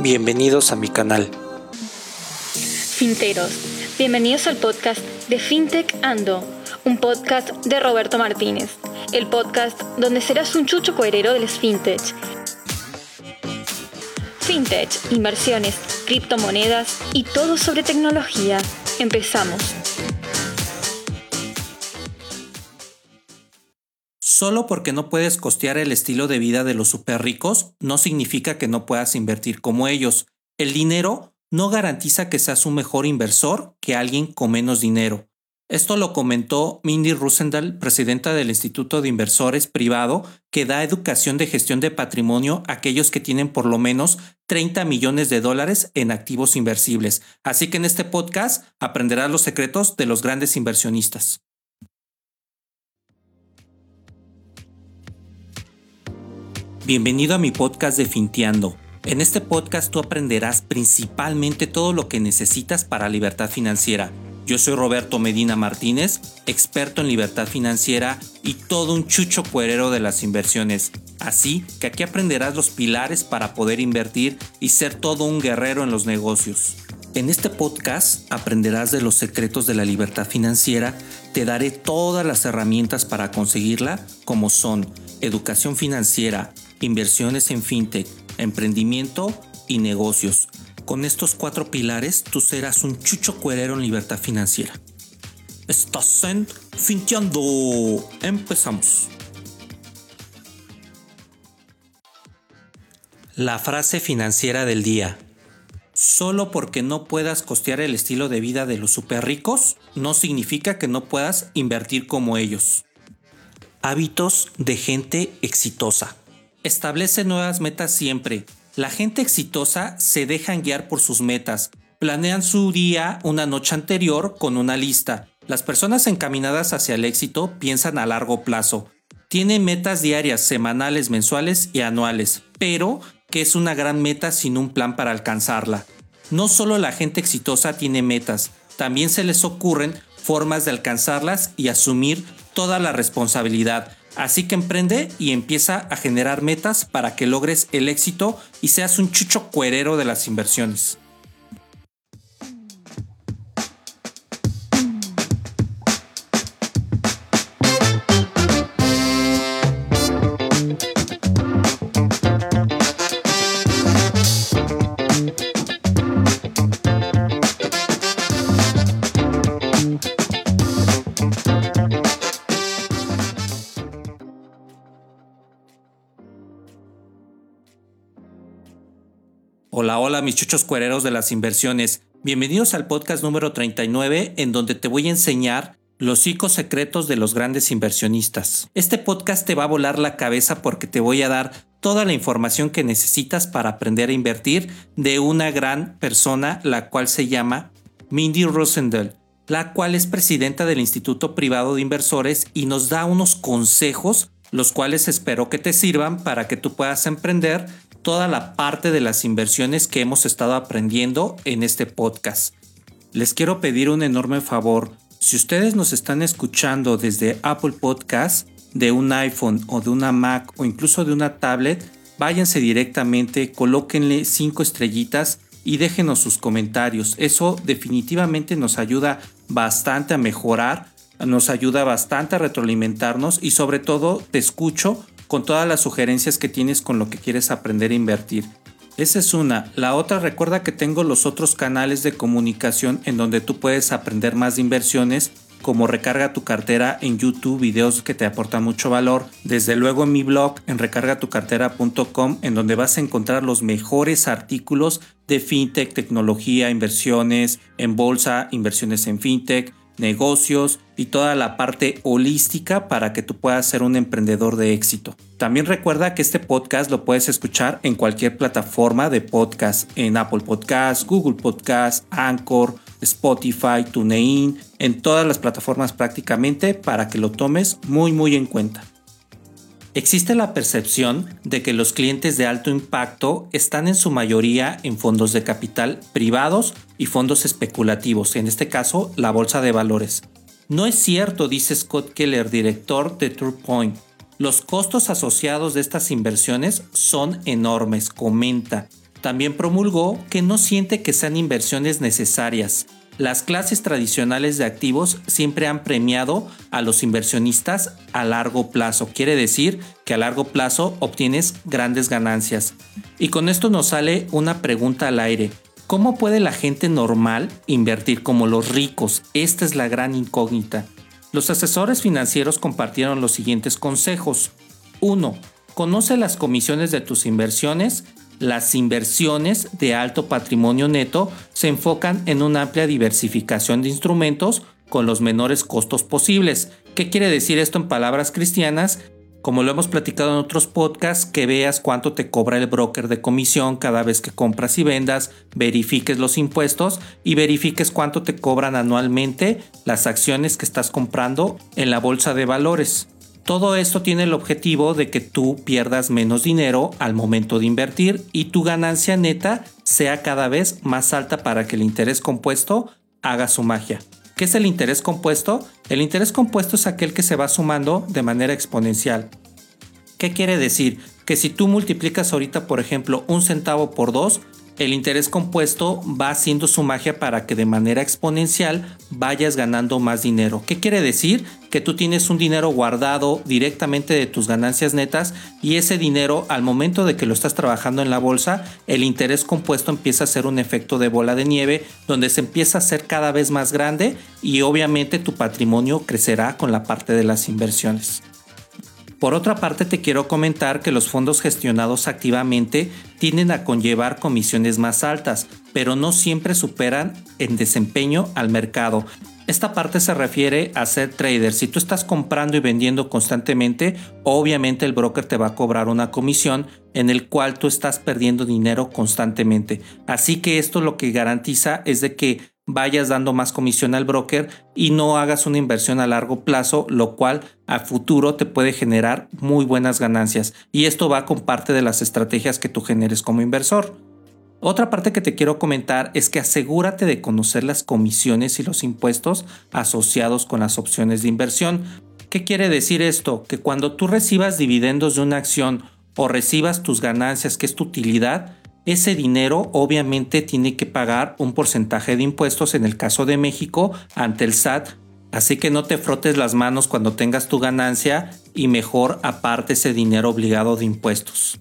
Bienvenidos a mi canal. Finteros, bienvenidos al podcast de FinTech Ando, un podcast de Roberto Martínez, el podcast donde serás un chucho coherero del FinTech. FinTech, inversiones, criptomonedas y todo sobre tecnología. Empezamos. Solo porque no puedes costear el estilo de vida de los super ricos no significa que no puedas invertir como ellos. El dinero no garantiza que seas un mejor inversor que alguien con menos dinero. Esto lo comentó Mindy Rusendal, presidenta del Instituto de Inversores Privado, que da educación de gestión de patrimonio a aquellos que tienen por lo menos 30 millones de dólares en activos inversibles. Así que en este podcast aprenderás los secretos de los grandes inversionistas. Bienvenido a mi podcast de Finteando. En este podcast tú aprenderás principalmente todo lo que necesitas para libertad financiera. Yo soy Roberto Medina Martínez, experto en libertad financiera y todo un chucho cuerero de las inversiones. Así que aquí aprenderás los pilares para poder invertir y ser todo un guerrero en los negocios. En este podcast aprenderás de los secretos de la libertad financiera, te daré todas las herramientas para conseguirla, como son educación financiera, inversiones en fintech, emprendimiento y negocios. Con estos cuatro pilares tú serás un chucho cuerero en libertad financiera. Estás en Finteando. Empezamos. La frase financiera del día. Solo porque no puedas costear el estilo de vida de los super ricos, no significa que no puedas invertir como ellos. Hábitos de gente exitosa. Establece nuevas metas siempre. La gente exitosa se dejan guiar por sus metas. Planean su día una noche anterior con una lista. Las personas encaminadas hacia el éxito piensan a largo plazo. Tienen metas diarias, semanales, mensuales y anuales, pero que es una gran meta sin un plan para alcanzarla. No solo la gente exitosa tiene metas, también se les ocurren formas de alcanzarlas y asumir toda la responsabilidad. Así que emprende y empieza a generar metas para que logres el éxito y seas un chucho cuerero de las inversiones. Hola, mis chuchos cuereros de las inversiones. Bienvenidos al podcast número 39 en donde te voy a enseñar los cinco secretos de los grandes inversionistas. Este podcast te va a volar la cabeza porque te voy a dar toda la información que necesitas para aprender a invertir de una gran persona, la cual se llama Mindy Rosendell, la cual es presidenta del Instituto Privado de Inversores y nos da unos consejos los cuales espero que te sirvan para que tú puedas emprender toda la parte de las inversiones que hemos estado aprendiendo en este podcast. Les quiero pedir un enorme favor. Si ustedes nos están escuchando desde Apple Podcast, de un iPhone o de una Mac o incluso de una tablet, váyanse directamente, colóquenle cinco estrellitas y déjenos sus comentarios. Eso definitivamente nos ayuda bastante a mejorar, nos ayuda bastante a retroalimentarnos y sobre todo te escucho con todas las sugerencias que tienes con lo que quieres aprender a invertir. Esa es una. La otra, recuerda que tengo los otros canales de comunicación en donde tú puedes aprender más de inversiones, como recarga tu cartera en YouTube, videos que te aportan mucho valor. Desde luego en mi blog en recargatucartera.com, en donde vas a encontrar los mejores artículos de fintech, tecnología, inversiones en bolsa, inversiones en fintech, negocios y toda la parte holística para que tú puedas ser un emprendedor de éxito. También recuerda que este podcast lo puedes escuchar en cualquier plataforma de podcast, en Apple Podcast, Google Podcast, Anchor, Spotify, TuneIn, en todas las plataformas prácticamente para que lo tomes muy muy en cuenta. Existe la percepción de que los clientes de alto impacto están en su mayoría en fondos de capital privados y fondos especulativos, en este caso la bolsa de valores. No es cierto, dice Scott Keller, director de TruePoint. Los costos asociados de estas inversiones son enormes, comenta. También promulgó que no siente que sean inversiones necesarias. Las clases tradicionales de activos siempre han premiado a los inversionistas a largo plazo. Quiere decir que a largo plazo obtienes grandes ganancias. Y con esto nos sale una pregunta al aire. ¿Cómo puede la gente normal invertir como los ricos? Esta es la gran incógnita. Los asesores financieros compartieron los siguientes consejos. 1. Conoce las comisiones de tus inversiones las inversiones de alto patrimonio neto se enfocan en una amplia diversificación de instrumentos con los menores costos posibles. ¿Qué quiere decir esto en palabras cristianas? Como lo hemos platicado en otros podcasts, que veas cuánto te cobra el broker de comisión cada vez que compras y vendas, verifiques los impuestos y verifiques cuánto te cobran anualmente las acciones que estás comprando en la bolsa de valores. Todo esto tiene el objetivo de que tú pierdas menos dinero al momento de invertir y tu ganancia neta sea cada vez más alta para que el interés compuesto haga su magia. ¿Qué es el interés compuesto? El interés compuesto es aquel que se va sumando de manera exponencial. ¿Qué quiere decir? Que si tú multiplicas ahorita, por ejemplo, un centavo por dos, el interés compuesto va haciendo su magia para que de manera exponencial vayas ganando más dinero. ¿Qué quiere decir? Que tú tienes un dinero guardado directamente de tus ganancias netas y ese dinero al momento de que lo estás trabajando en la bolsa, el interés compuesto empieza a ser un efecto de bola de nieve donde se empieza a hacer cada vez más grande y obviamente tu patrimonio crecerá con la parte de las inversiones. Por otra parte, te quiero comentar que los fondos gestionados activamente tienden a conllevar comisiones más altas, pero no siempre superan en desempeño al mercado. Esta parte se refiere a ser trader. Si tú estás comprando y vendiendo constantemente, obviamente el broker te va a cobrar una comisión en el cual tú estás perdiendo dinero constantemente. Así que esto lo que garantiza es de que vayas dando más comisión al broker y no hagas una inversión a largo plazo, lo cual a futuro te puede generar muy buenas ganancias. Y esto va con parte de las estrategias que tú generes como inversor. Otra parte que te quiero comentar es que asegúrate de conocer las comisiones y los impuestos asociados con las opciones de inversión. ¿Qué quiere decir esto? Que cuando tú recibas dividendos de una acción o recibas tus ganancias, que es tu utilidad, ese dinero obviamente tiene que pagar un porcentaje de impuestos en el caso de México ante el SAT. Así que no te frotes las manos cuando tengas tu ganancia y mejor aparte ese dinero obligado de impuestos.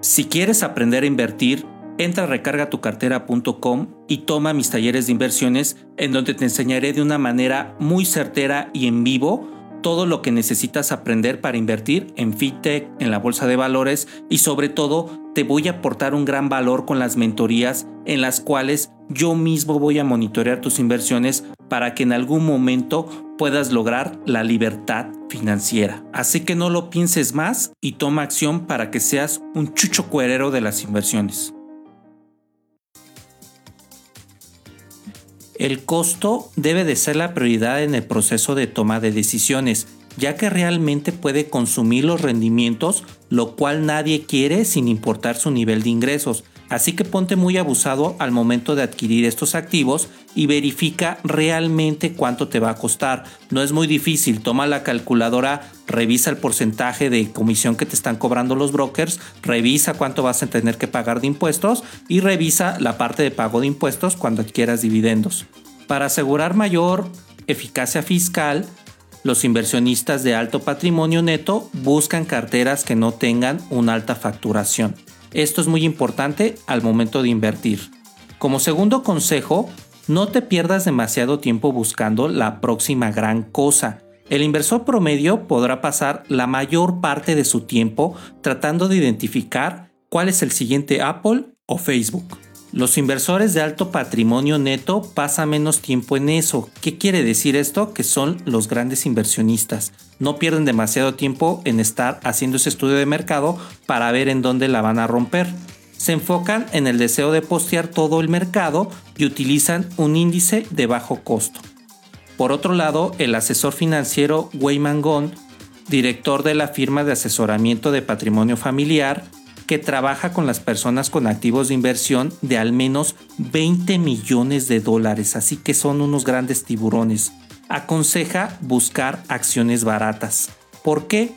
Si quieres aprender a invertir, entra a recargatucartera.com y toma mis talleres de inversiones en donde te enseñaré de una manera muy certera y en vivo todo lo que necesitas aprender para invertir en FinTech, en la bolsa de valores y sobre todo te voy a aportar un gran valor con las mentorías en las cuales yo mismo voy a monitorear tus inversiones para que en algún momento puedas lograr la libertad financiera. Así que no lo pienses más y toma acción para que seas un chucho cuerero de las inversiones. El costo debe de ser la prioridad en el proceso de toma de decisiones, ya que realmente puede consumir los rendimientos, lo cual nadie quiere sin importar su nivel de ingresos. Así que ponte muy abusado al momento de adquirir estos activos y verifica realmente cuánto te va a costar. No es muy difícil, toma la calculadora, revisa el porcentaje de comisión que te están cobrando los brokers, revisa cuánto vas a tener que pagar de impuestos y revisa la parte de pago de impuestos cuando adquieras dividendos. Para asegurar mayor eficacia fiscal, los inversionistas de alto patrimonio neto buscan carteras que no tengan una alta facturación. Esto es muy importante al momento de invertir. Como segundo consejo, no te pierdas demasiado tiempo buscando la próxima gran cosa. El inversor promedio podrá pasar la mayor parte de su tiempo tratando de identificar cuál es el siguiente Apple o Facebook. Los inversores de alto patrimonio neto pasan menos tiempo en eso. ¿Qué quiere decir esto? Que son los grandes inversionistas. No pierden demasiado tiempo en estar haciendo ese estudio de mercado para ver en dónde la van a romper. Se enfocan en el deseo de postear todo el mercado y utilizan un índice de bajo costo. Por otro lado, el asesor financiero Wayman Gond, director de la firma de asesoramiento de patrimonio familiar, que trabaja con las personas con activos de inversión de al menos 20 millones de dólares, así que son unos grandes tiburones. Aconseja buscar acciones baratas. ¿Por qué?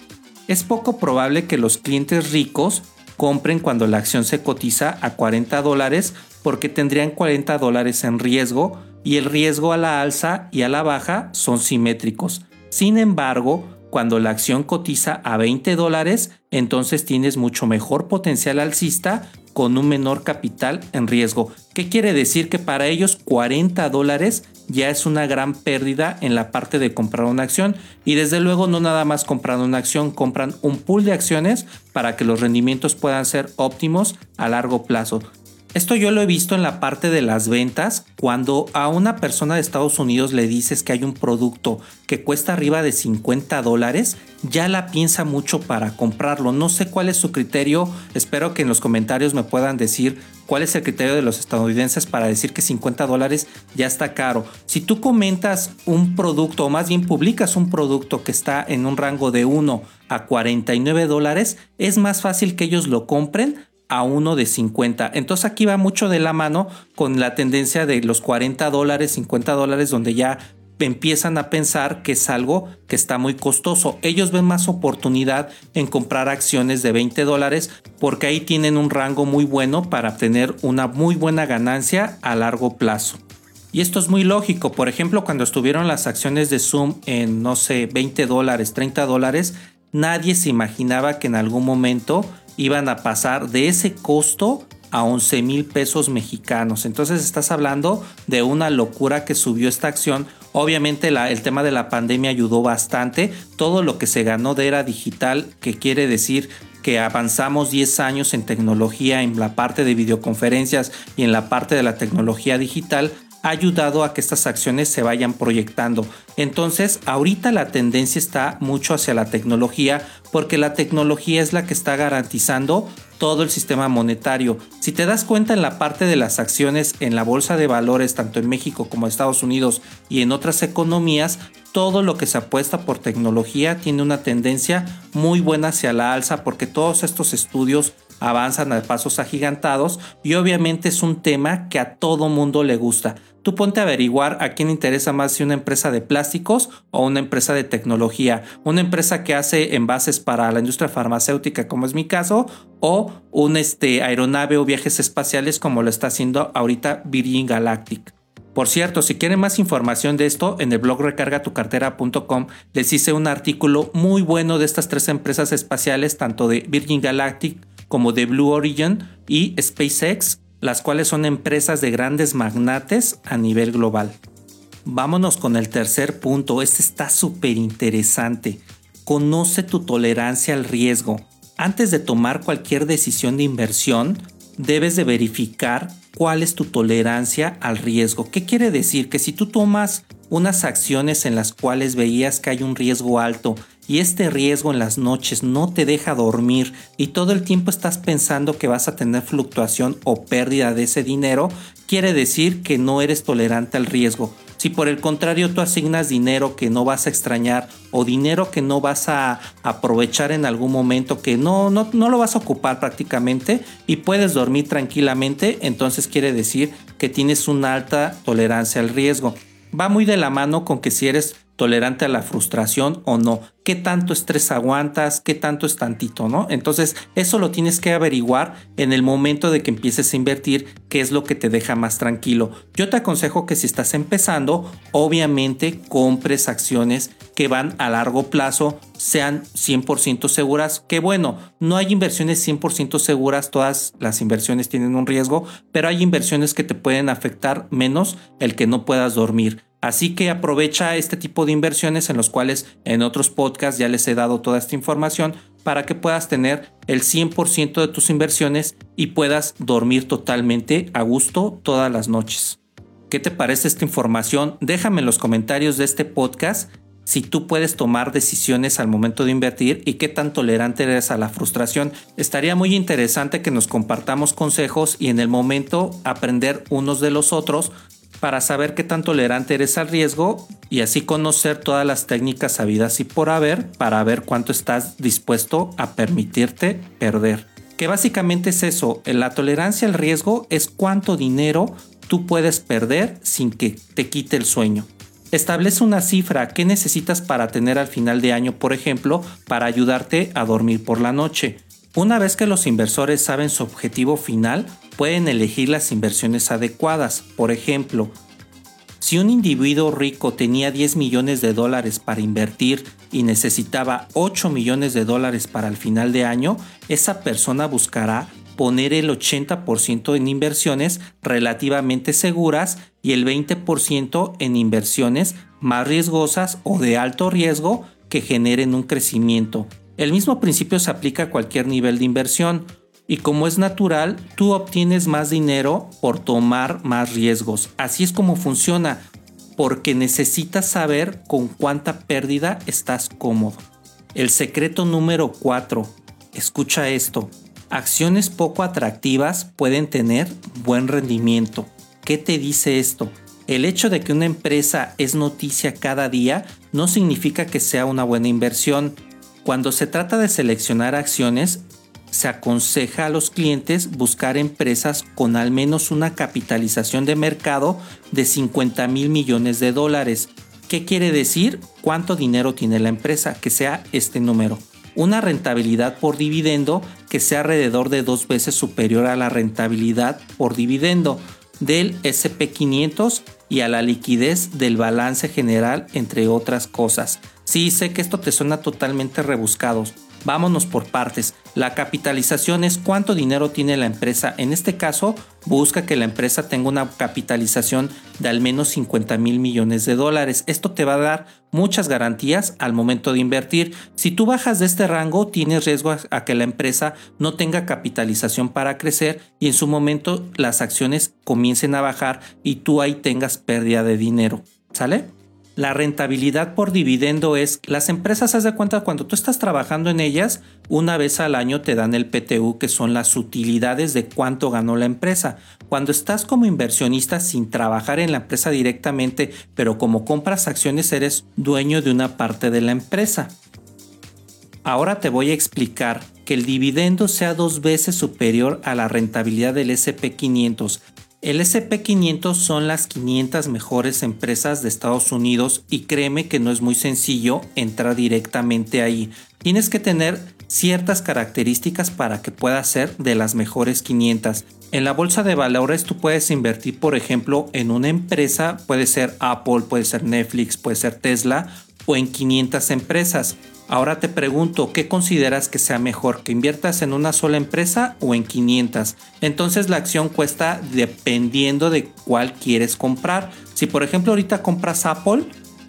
es poco probable que los clientes ricos compren cuando la acción se cotiza a 40 dólares porque tendrían 40 dólares en riesgo y el riesgo a la alza y a la baja son simétricos. Sin embargo, cuando la acción cotiza a 20 dólares, entonces tienes mucho mejor potencial alcista con un menor capital en riesgo. ¿Qué quiere decir? Que para ellos 40 dólares ya es una gran pérdida en la parte de comprar una acción y desde luego no nada más compran una acción, compran un pool de acciones para que los rendimientos puedan ser óptimos a largo plazo. Esto yo lo he visto en la parte de las ventas, cuando a una persona de Estados Unidos le dices que hay un producto que cuesta arriba de 50 dólares, ya la piensa mucho para comprarlo. No sé cuál es su criterio, espero que en los comentarios me puedan decir cuál es el criterio de los estadounidenses para decir que 50 dólares ya está caro. Si tú comentas un producto, o más bien publicas un producto que está en un rango de 1 a 49 dólares, es más fácil que ellos lo compren a uno de 50. Entonces aquí va mucho de la mano con la tendencia de los 40 dólares, 50 dólares, donde ya empiezan a pensar que es algo que está muy costoso. Ellos ven más oportunidad en comprar acciones de 20 dólares porque ahí tienen un rango muy bueno para obtener una muy buena ganancia a largo plazo. Y esto es muy lógico. Por ejemplo, cuando estuvieron las acciones de Zoom en, no sé, 20 dólares, 30 dólares, nadie se imaginaba que en algún momento iban a pasar de ese costo a 11 mil pesos mexicanos. Entonces estás hablando de una locura que subió esta acción. Obviamente el tema de la pandemia ayudó bastante. Todo lo que se ganó de era digital, que quiere decir que avanzamos 10 años en tecnología, en la parte de videoconferencias y en la parte de la tecnología digital, ha ayudado a que estas acciones se vayan proyectando. Entonces, ahorita la tendencia está mucho hacia la tecnología porque la tecnología es la que está garantizando todo el sistema monetario. Si te das cuenta en la parte de las acciones en la bolsa de valores, tanto en México como en Estados Unidos y en otras economías, todo lo que se apuesta por tecnología tiene una tendencia muy buena hacia la alza porque todos estos estudios avanzan a pasos agigantados y obviamente es un tema que a todo mundo le gusta. Tú ponte a averiguar a quién interesa más si una empresa de plásticos o una empresa de tecnología, una empresa que hace envases para la industria farmacéutica como es mi caso o un este, aeronave o viajes espaciales como lo está haciendo ahorita Virgin Galactic. Por cierto, si quieren más información de esto, en el blog recargatucartera.com les hice un artículo muy bueno de estas tres empresas espaciales, tanto de Virgin Galactic como de Blue Origin y SpaceX, las cuales son empresas de grandes magnates a nivel global. Vámonos con el tercer punto, este está súper interesante. Conoce tu tolerancia al riesgo. Antes de tomar cualquier decisión de inversión, debes de verificar cuál es tu tolerancia al riesgo. ¿Qué quiere decir? Que si tú tomas unas acciones en las cuales veías que hay un riesgo alto y este riesgo en las noches no te deja dormir y todo el tiempo estás pensando que vas a tener fluctuación o pérdida de ese dinero, quiere decir que no eres tolerante al riesgo. Si por el contrario tú asignas dinero que no vas a extrañar o dinero que no vas a aprovechar en algún momento, que no, no, no lo vas a ocupar prácticamente y puedes dormir tranquilamente, entonces quiere decir que tienes una alta tolerancia al riesgo. Va muy de la mano con que si eres tolerante a la frustración o no. ¿Qué tanto estrés aguantas? ¿Qué tanto es tantito, no? Entonces, eso lo tienes que averiguar en el momento de que empieces a invertir, qué es lo que te deja más tranquilo. Yo te aconsejo que si estás empezando, obviamente compres acciones que van a largo plazo, sean 100% seguras. Que bueno, no hay inversiones 100% seguras, todas las inversiones tienen un riesgo, pero hay inversiones que te pueden afectar menos el que no puedas dormir. Así que aprovecha este tipo de inversiones en los cuales en otros podcasts ya les he dado toda esta información para que puedas tener el 100% de tus inversiones y puedas dormir totalmente a gusto todas las noches. ¿Qué te parece esta información? Déjame en los comentarios de este podcast si tú puedes tomar decisiones al momento de invertir y qué tan tolerante eres a la frustración. Estaría muy interesante que nos compartamos consejos y en el momento aprender unos de los otros para saber qué tan tolerante eres al riesgo y así conocer todas las técnicas sabidas y por haber para ver cuánto estás dispuesto a permitirte perder. Que básicamente es eso, la tolerancia al riesgo es cuánto dinero tú puedes perder sin que te quite el sueño. Establece una cifra que necesitas para tener al final de año, por ejemplo, para ayudarte a dormir por la noche. Una vez que los inversores saben su objetivo final, pueden elegir las inversiones adecuadas. Por ejemplo, si un individuo rico tenía 10 millones de dólares para invertir y necesitaba 8 millones de dólares para el final de año, esa persona buscará poner el 80% en inversiones relativamente seguras y el 20% en inversiones más riesgosas o de alto riesgo que generen un crecimiento. El mismo principio se aplica a cualquier nivel de inversión y como es natural, tú obtienes más dinero por tomar más riesgos. Así es como funciona, porque necesitas saber con cuánta pérdida estás cómodo. El secreto número 4. Escucha esto. Acciones poco atractivas pueden tener buen rendimiento. ¿Qué te dice esto? El hecho de que una empresa es noticia cada día no significa que sea una buena inversión. Cuando se trata de seleccionar acciones, se aconseja a los clientes buscar empresas con al menos una capitalización de mercado de 50 mil millones de dólares. ¿Qué quiere decir? ¿Cuánto dinero tiene la empresa? Que sea este número. Una rentabilidad por dividendo que sea alrededor de dos veces superior a la rentabilidad por dividendo del SP500 y a la liquidez del balance general, entre otras cosas. Sí, sé que esto te suena totalmente rebuscado. Vámonos por partes. La capitalización es cuánto dinero tiene la empresa. En este caso, busca que la empresa tenga una capitalización de al menos 50 mil millones de dólares. Esto te va a dar muchas garantías al momento de invertir. Si tú bajas de este rango, tienes riesgo a que la empresa no tenga capitalización para crecer y en su momento las acciones comiencen a bajar y tú ahí tengas pérdida de dinero. ¿Sale? La rentabilidad por dividendo es, las empresas, haz de cuenta, cuando tú estás trabajando en ellas, una vez al año te dan el PTU, que son las utilidades de cuánto ganó la empresa. Cuando estás como inversionista sin trabajar en la empresa directamente, pero como compras acciones, eres dueño de una parte de la empresa. Ahora te voy a explicar que el dividendo sea dos veces superior a la rentabilidad del SP500 el SP500 son las 500 mejores empresas de Estados Unidos y créeme que no es muy sencillo entrar directamente ahí. Tienes que tener ciertas características para que puedas ser de las mejores 500. En la bolsa de valores tú puedes invertir, por ejemplo, en una empresa, puede ser Apple, puede ser Netflix, puede ser Tesla o en 500 empresas. Ahora te pregunto, ¿qué consideras que sea mejor? ¿Que inviertas en una sola empresa o en 500? Entonces la acción cuesta dependiendo de cuál quieres comprar. Si por ejemplo ahorita compras Apple,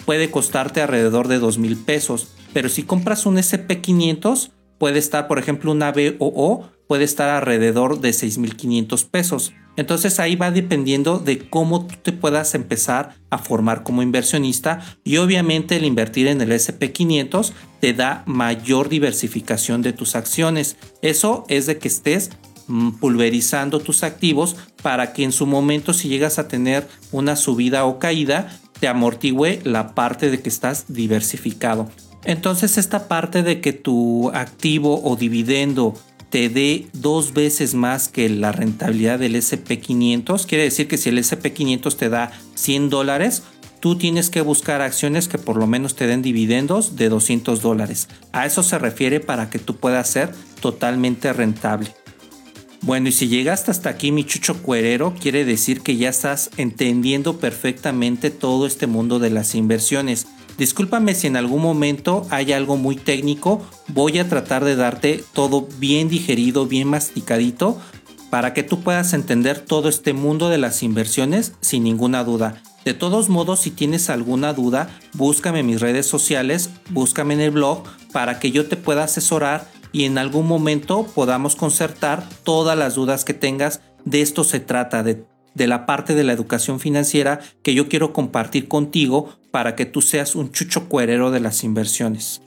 puede costarte alrededor de 2 mil pesos. Pero si compras un SP500, puede estar por ejemplo una BOO, puede estar alrededor de 6.500 pesos. Entonces ahí va dependiendo de cómo tú te puedas empezar a formar como inversionista y obviamente el invertir en el SP500 te da mayor diversificación de tus acciones. Eso es de que estés mm, pulverizando tus activos para que en su momento si llegas a tener una subida o caída te amortigüe la parte de que estás diversificado. Entonces esta parte de que tu activo o dividendo te dé dos veces más que la rentabilidad del SP500. Quiere decir que si el SP500 te da 100 dólares, tú tienes que buscar acciones que por lo menos te den dividendos de 200 dólares. A eso se refiere para que tú puedas ser totalmente rentable. Bueno, y si llegaste hasta aquí, mi chucho cuerero, quiere decir que ya estás entendiendo perfectamente todo este mundo de las inversiones. Discúlpame si en algún momento hay algo muy técnico, voy a tratar de darte todo bien digerido, bien masticadito, para que tú puedas entender todo este mundo de las inversiones sin ninguna duda. De todos modos, si tienes alguna duda, búscame en mis redes sociales, búscame en el blog para que yo te pueda asesorar y en algún momento podamos concertar todas las dudas que tengas. De esto se trata, de de la parte de la educación financiera que yo quiero compartir contigo para que tú seas un chucho cuerero de las inversiones.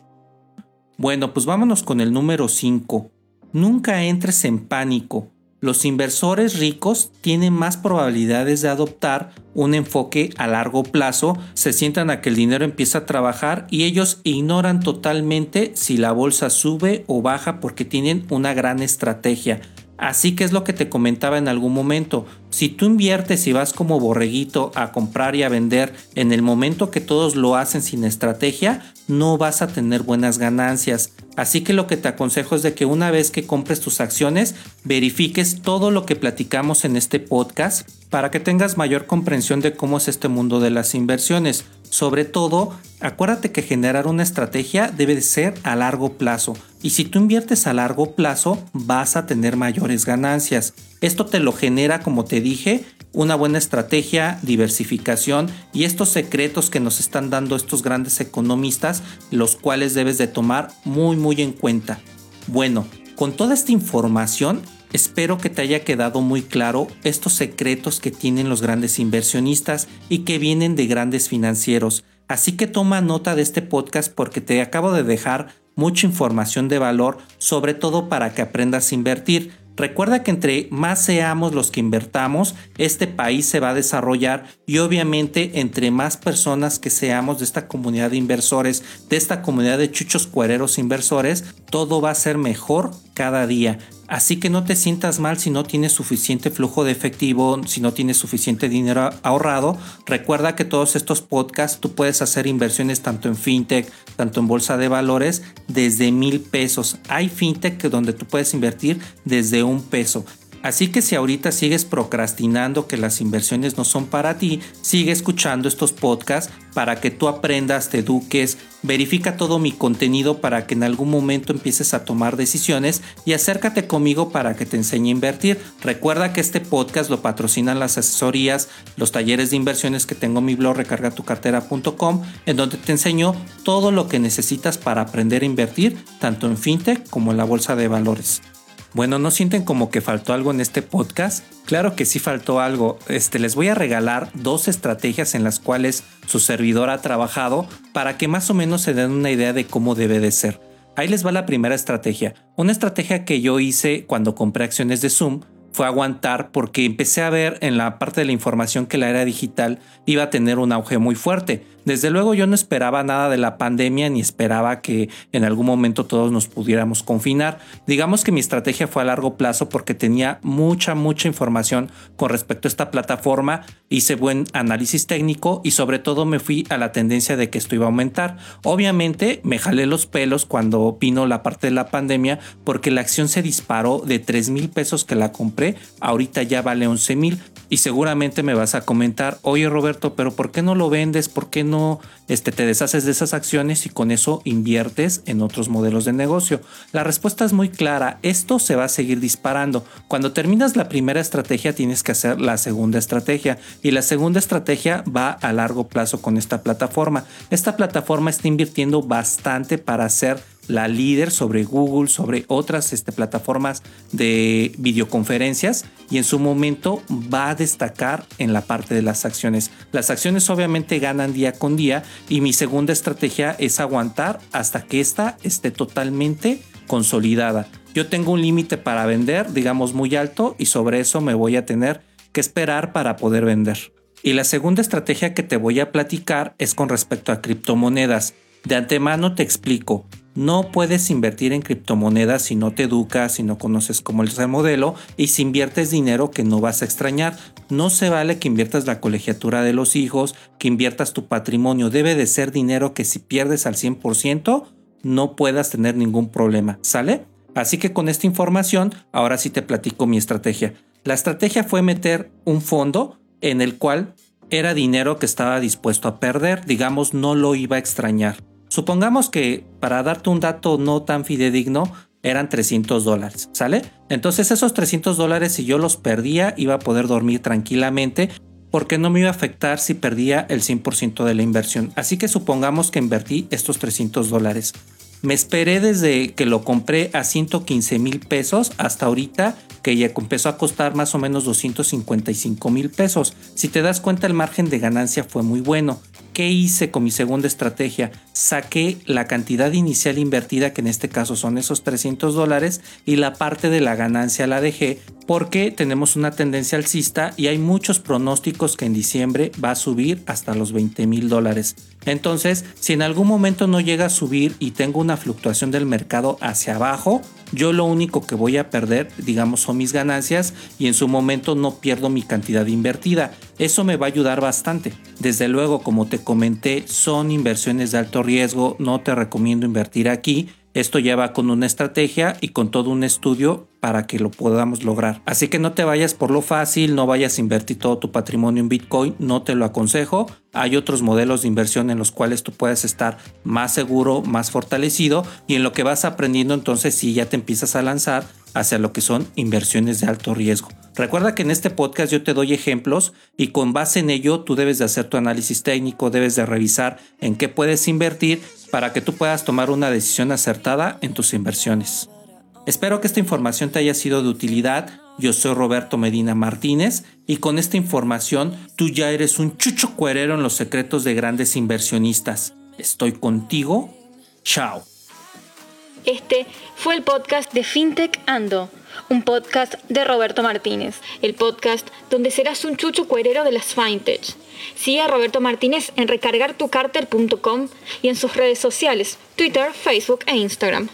Bueno, pues vámonos con el número 5. Nunca entres en pánico. Los inversores ricos tienen más probabilidades de adoptar un enfoque a largo plazo, se sientan a que el dinero empieza a trabajar y ellos ignoran totalmente si la bolsa sube o baja porque tienen una gran estrategia. Así que es lo que te comentaba en algún momento. Si tú inviertes y vas como borreguito a comprar y a vender en el momento que todos lo hacen sin estrategia, no vas a tener buenas ganancias. Así que lo que te aconsejo es de que una vez que compres tus acciones, verifiques todo lo que platicamos en este podcast para que tengas mayor comprensión de cómo es este mundo de las inversiones. Sobre todo, acuérdate que generar una estrategia debe de ser a largo plazo. Y si tú inviertes a largo plazo, vas a tener mayores ganancias. Esto te lo genera, como te dije, una buena estrategia, diversificación y estos secretos que nos están dando estos grandes economistas, los cuales debes de tomar muy muy en cuenta. Bueno, con toda esta información, espero que te haya quedado muy claro estos secretos que tienen los grandes inversionistas y que vienen de grandes financieros. Así que toma nota de este podcast porque te acabo de dejar mucha información de valor, sobre todo para que aprendas a invertir. Recuerda que entre más seamos los que invertamos, este país se va a desarrollar y obviamente entre más personas que seamos de esta comunidad de inversores, de esta comunidad de chuchos cuereros inversores, todo va a ser mejor cada día. Así que no te sientas mal si no tienes suficiente flujo de efectivo, si no tienes suficiente dinero ahorrado. Recuerda que todos estos podcasts tú puedes hacer inversiones tanto en fintech, tanto en bolsa de valores, desde mil pesos. Hay fintech donde tú puedes invertir desde un peso. Así que si ahorita sigues procrastinando que las inversiones no son para ti, sigue escuchando estos podcasts para que tú aprendas, te eduques, verifica todo mi contenido para que en algún momento empieces a tomar decisiones y acércate conmigo para que te enseñe a invertir. Recuerda que este podcast lo patrocinan las asesorías, los talleres de inversiones que tengo en mi blog recargatucartera.com, en donde te enseño todo lo que necesitas para aprender a invertir, tanto en fintech como en la bolsa de valores. Bueno, ¿no sienten como que faltó algo en este podcast? Claro que sí faltó algo. Este, les voy a regalar dos estrategias en las cuales su servidor ha trabajado para que más o menos se den una idea de cómo debe de ser. Ahí les va la primera estrategia. Una estrategia que yo hice cuando compré acciones de Zoom fue aguantar porque empecé a ver en la parte de la información que la era digital iba a tener un auge muy fuerte. Desde luego yo no esperaba nada de la pandemia ni esperaba que en algún momento todos nos pudiéramos confinar. Digamos que mi estrategia fue a largo plazo porque tenía mucha, mucha información con respecto a esta plataforma, hice buen análisis técnico y sobre todo me fui a la tendencia de que esto iba a aumentar. Obviamente me jalé los pelos cuando vino la parte de la pandemia porque la acción se disparó de 3 mil pesos que la compré, ahorita ya vale 11 mil y seguramente me vas a comentar, oye Roberto, pero ¿por qué no lo vendes? ¿Por qué no este, te deshaces de esas acciones y con eso inviertes en otros modelos de negocio? La respuesta es muy clara, esto se va a seguir disparando. Cuando terminas la primera estrategia tienes que hacer la segunda estrategia y la segunda estrategia va a largo plazo con esta plataforma. Esta plataforma está invirtiendo bastante para hacer la líder sobre Google, sobre otras este, plataformas de videoconferencias y en su momento va a destacar en la parte de las acciones. Las acciones obviamente ganan día con día y mi segunda estrategia es aguantar hasta que esta esté totalmente consolidada. Yo tengo un límite para vender, digamos muy alto, y sobre eso me voy a tener que esperar para poder vender. Y la segunda estrategia que te voy a platicar es con respecto a criptomonedas. De antemano te explico, no puedes invertir en criptomonedas si no te educas, si no conoces cómo es el modelo y si inviertes dinero que no vas a extrañar. No se vale que inviertas la colegiatura de los hijos, que inviertas tu patrimonio. Debe de ser dinero que si pierdes al 100% no puedas tener ningún problema. ¿Sale? Así que con esta información, ahora sí te platico mi estrategia. La estrategia fue meter un fondo en el cual era dinero que estaba dispuesto a perder, digamos, no lo iba a extrañar. Supongamos que para darte un dato no tan fidedigno eran 300 dólares, ¿sale? Entonces esos 300 dólares si yo los perdía iba a poder dormir tranquilamente porque no me iba a afectar si perdía el 100% de la inversión. Así que supongamos que invertí estos 300 dólares. Me esperé desde que lo compré a 115 mil pesos hasta ahorita que ya empezó a costar más o menos 255 mil pesos. Si te das cuenta el margen de ganancia fue muy bueno. ¿Qué hice con mi segunda estrategia? Saqué la cantidad inicial invertida, que en este caso son esos 300 dólares, y la parte de la ganancia la dejé porque tenemos una tendencia alcista y hay muchos pronósticos que en diciembre va a subir hasta los 20 mil dólares. Entonces, si en algún momento no llega a subir y tengo una fluctuación del mercado hacia abajo, yo lo único que voy a perder, digamos, son mis ganancias y en su momento no pierdo mi cantidad invertida. Eso me va a ayudar bastante. Desde luego, como te comenté, son inversiones de alto riesgo, no te recomiendo invertir aquí esto ya va con una estrategia y con todo un estudio para que lo podamos lograr. Así que no te vayas por lo fácil, no vayas a invertir todo tu patrimonio en Bitcoin, no te lo aconsejo. Hay otros modelos de inversión en los cuales tú puedes estar más seguro, más fortalecido y en lo que vas aprendiendo entonces sí ya te empiezas a lanzar hacia lo que son inversiones de alto riesgo. Recuerda que en este podcast yo te doy ejemplos y con base en ello tú debes de hacer tu análisis técnico, debes de revisar en qué puedes invertir para que tú puedas tomar una decisión acertada en tus inversiones. Espero que esta información te haya sido de utilidad. Yo soy Roberto Medina Martínez y con esta información tú ya eres un chucho cuerero en los secretos de grandes inversionistas. Estoy contigo. Chao. Este fue el podcast de FinTech Ando, un podcast de Roberto Martínez, el podcast donde serás un chucho cuerero de las FinTech. Sigue a Roberto Martínez en recargartucarter.com y en sus redes sociales, Twitter, Facebook e Instagram.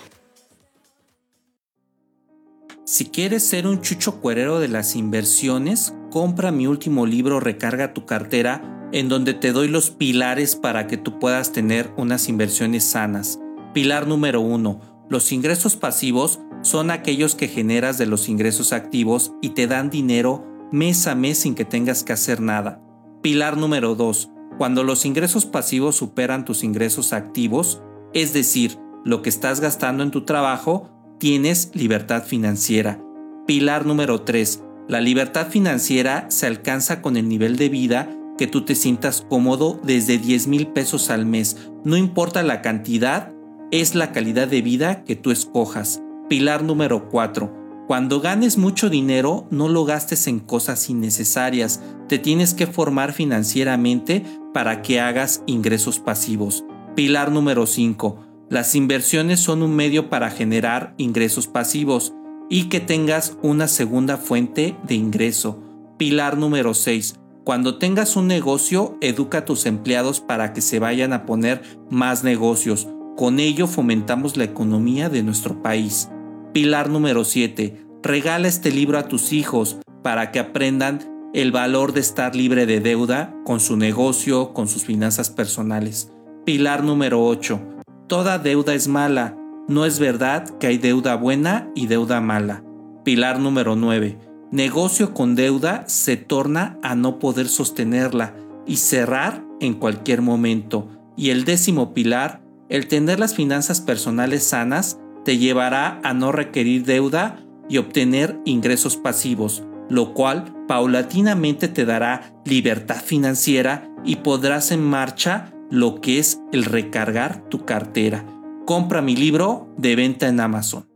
Si quieres ser un chucho cuerero de las inversiones, compra mi último libro Recarga tu cartera, en donde te doy los pilares para que tú puedas tener unas inversiones sanas. Pilar número uno los ingresos pasivos son aquellos que generas de los ingresos activos y te dan dinero mes a mes sin que tengas que hacer nada. Pilar número 2. Cuando los ingresos pasivos superan tus ingresos activos, es decir, lo que estás gastando en tu trabajo, tienes libertad financiera. Pilar número 3. La libertad financiera se alcanza con el nivel de vida que tú te sientas cómodo desde 10 mil pesos al mes. No importa la cantidad, es la calidad de vida que tú escojas. Pilar número 4. Cuando ganes mucho dinero, no lo gastes en cosas innecesarias. Te tienes que formar financieramente para que hagas ingresos pasivos. Pilar número 5. Las inversiones son un medio para generar ingresos pasivos y que tengas una segunda fuente de ingreso. Pilar número 6. Cuando tengas un negocio, educa a tus empleados para que se vayan a poner más negocios. Con ello fomentamos la economía de nuestro país. Pilar número 7. Regala este libro a tus hijos para que aprendan el valor de estar libre de deuda con su negocio, con sus finanzas personales. Pilar número 8. Toda deuda es mala. No es verdad que hay deuda buena y deuda mala. Pilar número 9. Negocio con deuda se torna a no poder sostenerla y cerrar en cualquier momento. Y el décimo pilar, el tener las finanzas personales sanas te llevará a no requerir deuda y obtener ingresos pasivos, lo cual paulatinamente te dará libertad financiera y podrás en marcha lo que es el recargar tu cartera. Compra mi libro de venta en Amazon.